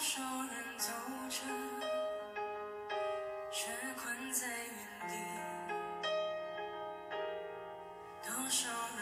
多少人走着，却困在原地；多少人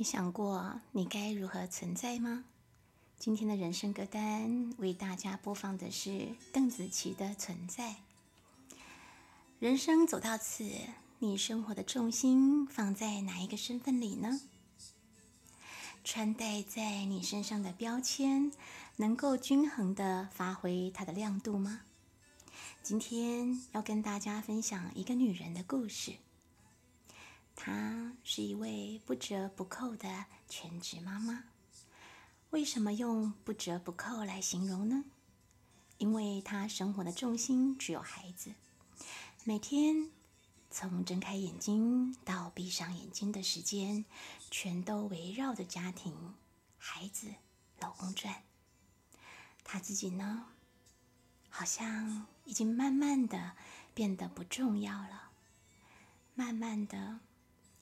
你想过你该如何存在吗？今天的人生歌单为大家播放的是邓紫棋的《存在》。人生走到此，你生活的重心放在哪一个身份里呢？穿戴在你身上的标签，能够均衡的发挥它的亮度吗？今天要跟大家分享一个女人的故事。她是一位不折不扣的全职妈妈。为什么用不折不扣来形容呢？因为她生活的重心只有孩子，每天从睁开眼睛到闭上眼睛的时间，全都围绕着家庭、孩子、老公转。她自己呢，好像已经慢慢的变得不重要了，慢慢的。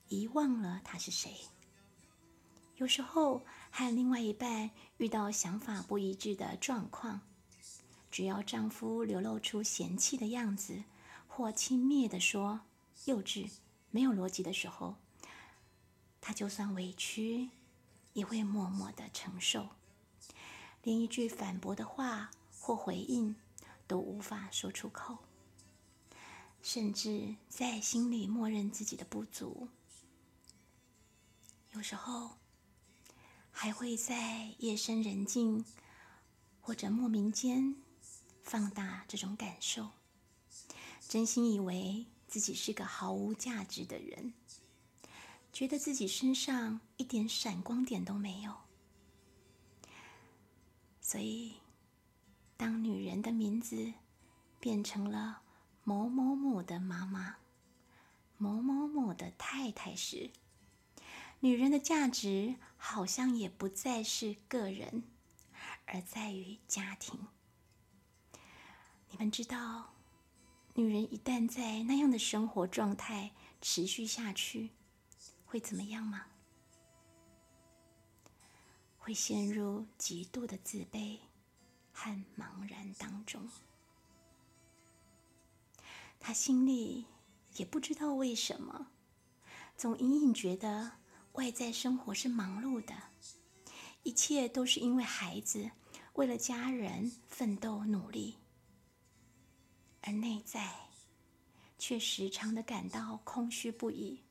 遗忘了他是谁。有时候和另外一半遇到想法不一致的状况，只要丈夫流露出嫌弃的样子，或轻蔑地说：“幼稚、没有逻辑的时候，他就算委屈，也会默默的承受，连一句反驳的话或回应都无法说出口，甚至在心里默认自己的不足。有时候还会在夜深人静或者莫名间放大这种感受，真心以为自己是个毫无价值的人，觉得自己身上一点闪光点都没有。所以，当女人的名字变成了某某某的妈妈、某某某的太太时，女人的价值好像也不再是个人，而在于家庭。你们知道，女人一旦在那样的生活状态持续下去，会怎么样吗？会陷入极度的自卑和茫然当中。她心里也不知道为什么，总隐隐觉得外在生活是忙碌的，一切都是因为孩子，为了家人奋斗努力，而内在却时常的感到空虚不已。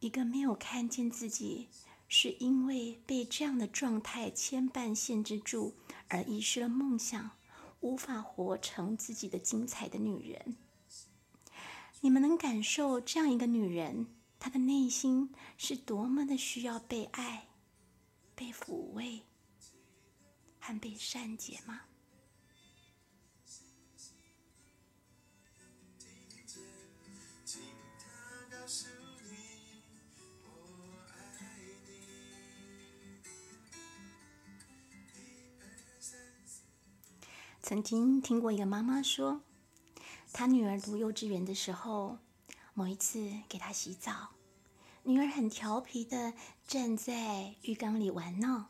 一个没有看见自己。是因为被这样的状态牵绊、限制住，而遗失了梦想，无法活成自己的精彩的女人。你们能感受这样一个女人，她的内心是多么的需要被爱、被抚慰和被善解吗？曾经听过一个妈妈说，她女儿读幼稚园的时候，某一次给她洗澡，女儿很调皮的站在浴缸里玩闹。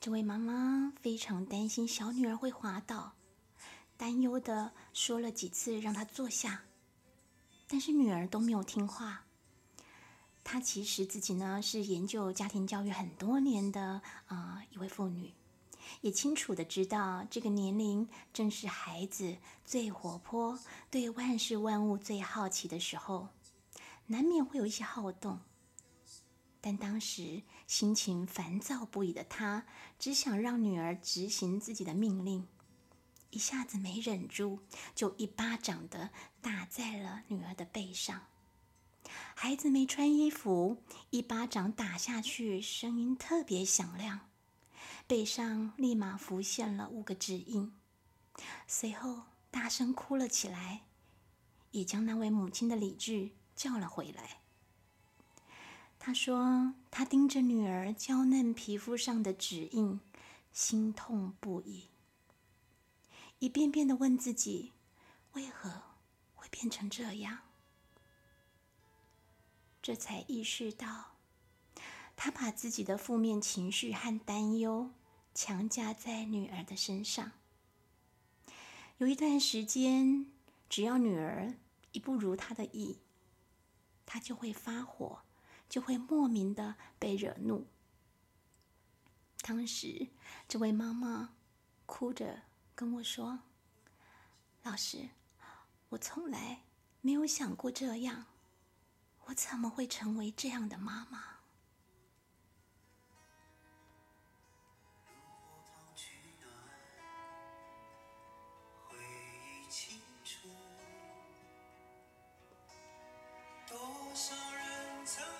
这位妈妈非常担心小女儿会滑倒，担忧的说了几次让她坐下，但是女儿都没有听话。她其实自己呢是研究家庭教育很多年的啊一位妇女。也清楚的知道，这个年龄正是孩子最活泼、对万事万物最好奇的时候，难免会有一些好动。但当时心情烦躁不已的他，只想让女儿执行自己的命令，一下子没忍住，就一巴掌的打在了女儿的背上。孩子没穿衣服，一巴掌打下去，声音特别响亮。背上立马浮现了五个指印，随后大声哭了起来，也将那位母亲的理智叫了回来。他说：“他盯着女儿娇嫩皮肤上的指印，心痛不已，一遍遍的问自己，为何会变成这样？这才意识到。”他把自己的负面情绪和担忧强加在女儿的身上。有一段时间，只要女儿一不如他的意，他就会发火，就会莫名的被惹怒。当时，这位妈妈哭着跟我说：“老师，我从来没有想过这样，我怎么会成为这样的妈妈？”多少人曾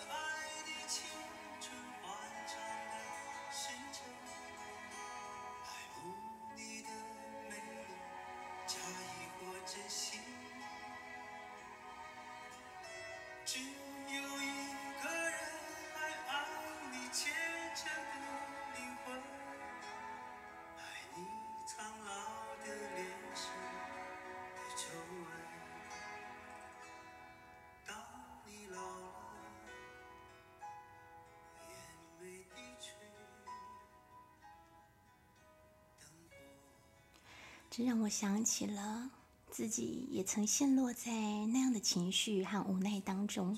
这让我想起了自己也曾陷落在那样的情绪和无奈当中。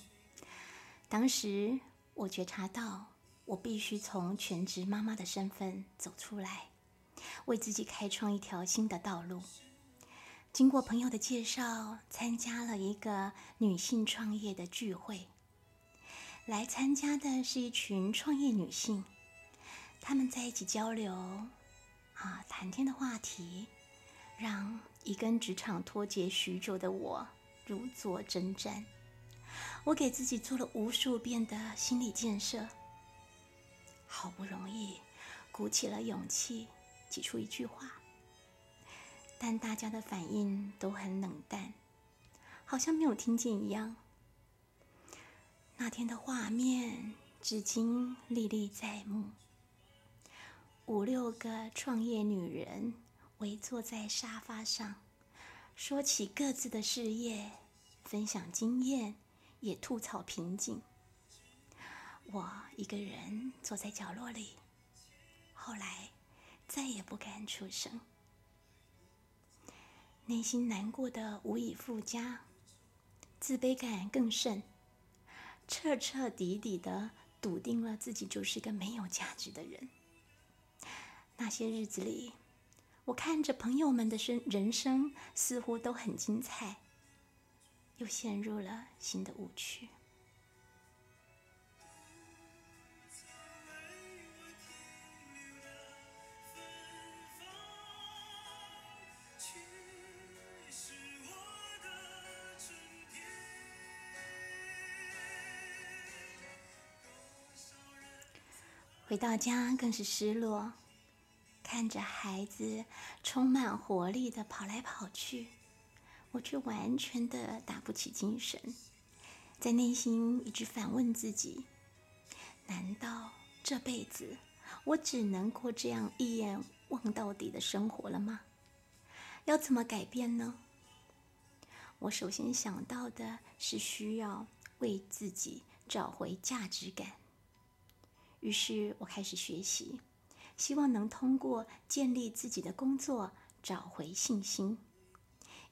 当时我觉察到，我必须从全职妈妈的身份走出来，为自己开创一条新的道路。经过朋友的介绍，参加了一个女性创业的聚会。来参加的是一群创业女性，她们在一起交流，啊，谈天的话题，让已跟职场脱节许久的我如坐针毡。我给自己做了无数遍的心理建设，好不容易鼓起了勇气，挤出一句话，但大家的反应都很冷淡，好像没有听见一样。那天的画面至今历历在目。五六个创业女人围坐在沙发上，说起各自的事业，分享经验，也吐槽瓶颈。我一个人坐在角落里，后来再也不敢出声，内心难过的无以复加，自卑感更甚。彻彻底底的笃定了自己就是个没有价值的人。那些日子里，我看着朋友们的生人生似乎都很精彩，又陷入了新的误区。回到家更是失落，看着孩子充满活力的跑来跑去，我却完全的打不起精神，在内心一直反问自己：难道这辈子我只能过这样一眼望到底的生活了吗？要怎么改变呢？我首先想到的是需要为自己找回价值感。于是我开始学习，希望能通过建立自己的工作找回信心，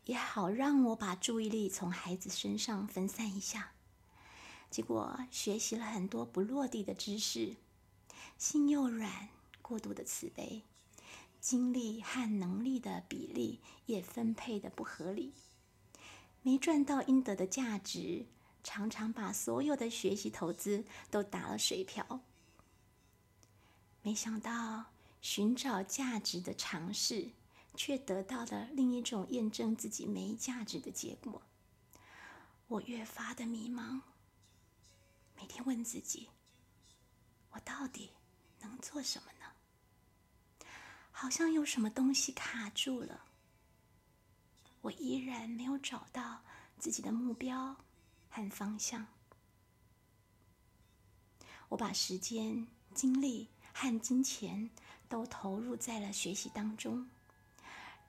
也好让我把注意力从孩子身上分散一下。结果学习了很多不落地的知识，心又软，过度的慈悲，精力和能力的比例也分配的不合理，没赚到应得的价值，常常把所有的学习投资都打了水漂。没想到，寻找价值的尝试，却得到了另一种验证自己没价值的结果。我越发的迷茫，每天问自己：我到底能做什么呢？好像有什么东西卡住了，我依然没有找到自己的目标和方向。我把时间、精力。和金钱都投入在了学习当中，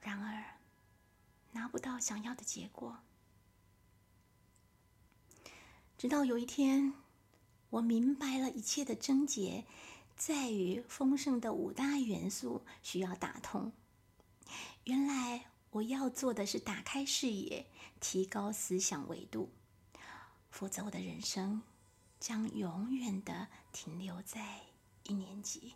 然而拿不到想要的结果。直到有一天，我明白了一切的症结在于丰盛的五大元素需要打通。原来我要做的是打开视野，提高思想维度，否则我的人生将永远的停留在。一年级，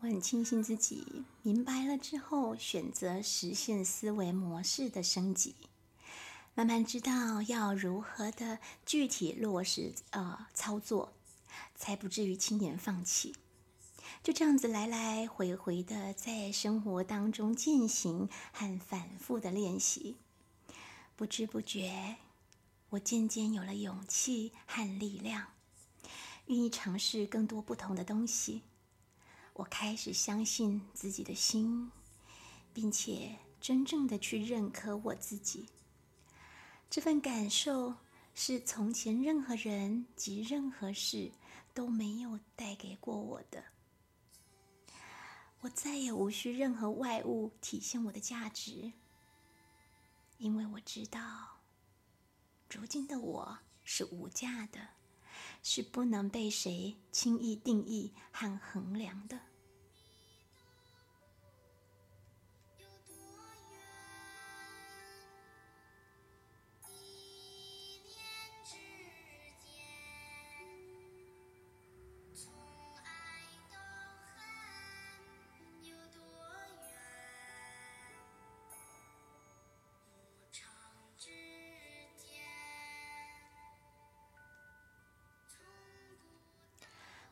我很庆幸自己明白了之后，选择实现思维模式的升级。慢慢知道要如何的具体落实呃操作。才不至于轻言放弃。就这样子来来回回的在生活当中践行和反复的练习，不知不觉，我渐渐有了勇气和力量，愿意尝试更多不同的东西。我开始相信自己的心，并且真正的去认可我自己。这份感受是从前任何人及任何事。都没有带给过我的。我再也无需任何外物体现我的价值，因为我知道，如今的我是无价的，是不能被谁轻易定义和衡量的。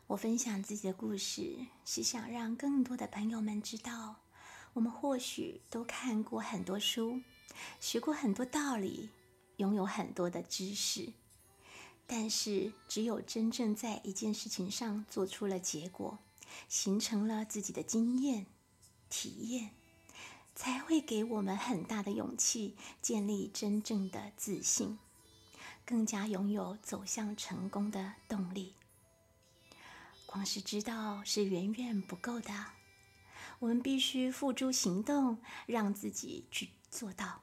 我分享自己的故事，是想让更多的朋友们知道，我们或许都看过很多书，学过很多道理，拥有很多的知识，但是只有真正在一件事情上做出了结果，形成了自己的经验、体验，才会给我们很大的勇气，建立真正的自信，更加拥有走向成功的动力。光是知道是远远不够的，我们必须付诸行动，让自己去做到。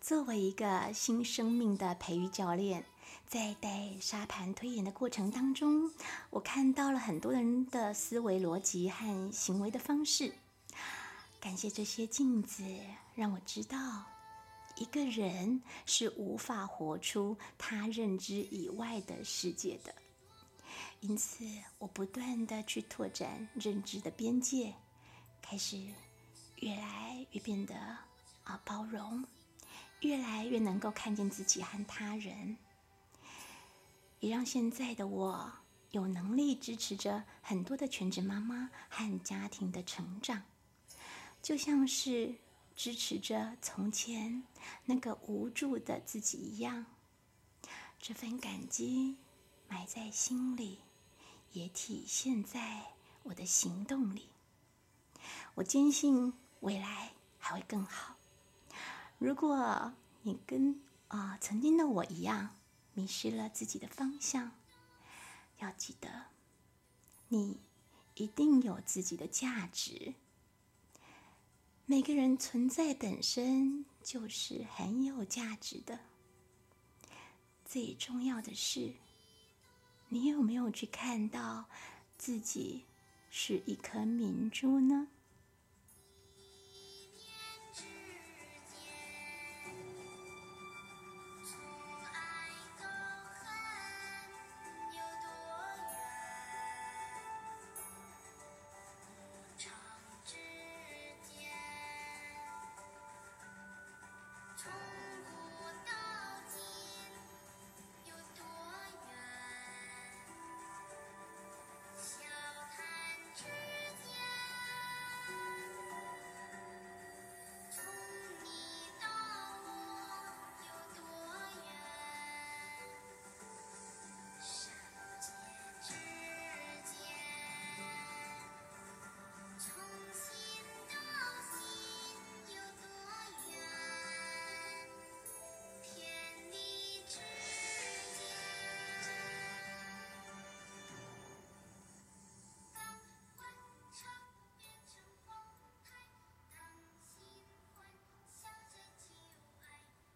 作为一个新生命的培育教练，在带沙盘推演的过程当中，我看到了很多人的思维逻辑和行为的方式。感谢这些镜子，让我知道，一个人是无法活出他认知以外的世界的。因此，我不断的去拓展认知的边界，开始越来越变得啊包容，越来越能够看见自己和他人，也让现在的我有能力支持着很多的全职妈妈和家庭的成长，就像是支持着从前那个无助的自己一样。这份感激埋在心里。也体现在我的行动里。我坚信未来还会更好。如果你跟啊、曾经的我一样迷失了自己的方向，要记得，你一定有自己的价值。每个人存在本身就是很有价值的。最重要的是。你有没有去看到自己是一颗明珠呢？